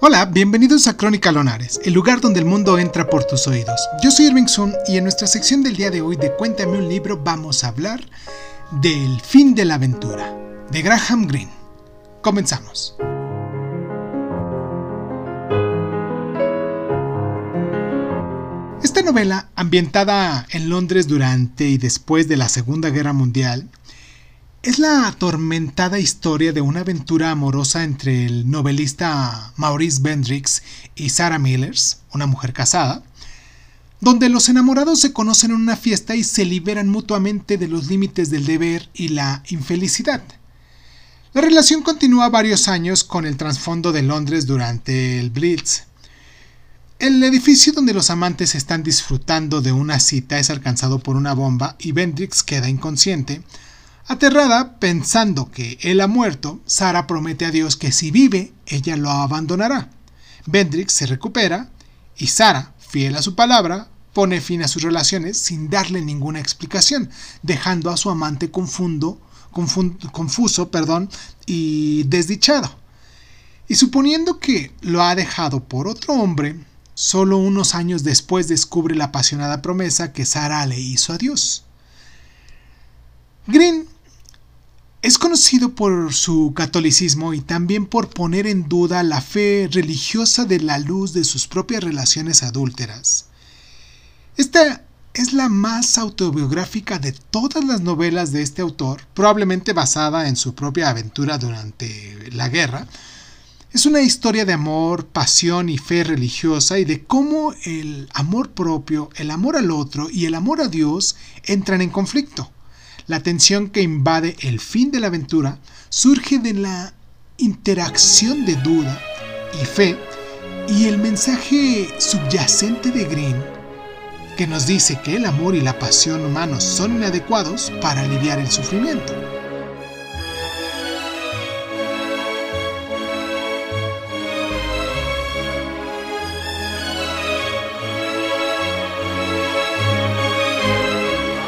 Hola, bienvenidos a Crónica Lonares, el lugar donde el mundo entra por tus oídos. Yo soy Irving Sun y en nuestra sección del día de hoy de Cuéntame un libro vamos a hablar del fin de la aventura, de Graham Greene. Comenzamos. Esta novela, ambientada en Londres durante y después de la Segunda Guerra Mundial, es la atormentada historia de una aventura amorosa entre el novelista Maurice Bendrix y Sarah Millers, una mujer casada, donde los enamorados se conocen en una fiesta y se liberan mutuamente de los límites del deber y la infelicidad. La relación continúa varios años con el trasfondo de Londres durante el Blitz. El edificio donde los amantes están disfrutando de una cita es alcanzado por una bomba y Bendrix queda inconsciente, Aterrada, pensando que él ha muerto, Sara promete a Dios que si vive, ella lo abandonará. Bendrix se recupera y Sara, fiel a su palabra, pone fin a sus relaciones sin darle ninguna explicación, dejando a su amante confundo, confuso perdón, y desdichado. Y suponiendo que lo ha dejado por otro hombre, solo unos años después descubre la apasionada promesa que Sara le hizo a Dios. Green es conocido por su catolicismo y también por poner en duda la fe religiosa de la luz de sus propias relaciones adúlteras. Esta es la más autobiográfica de todas las novelas de este autor, probablemente basada en su propia aventura durante la guerra. Es una historia de amor, pasión y fe religiosa y de cómo el amor propio, el amor al otro y el amor a Dios entran en conflicto. La tensión que invade el fin de la aventura surge de la interacción de duda y fe y el mensaje subyacente de Green que nos dice que el amor y la pasión humanos son inadecuados para aliviar el sufrimiento.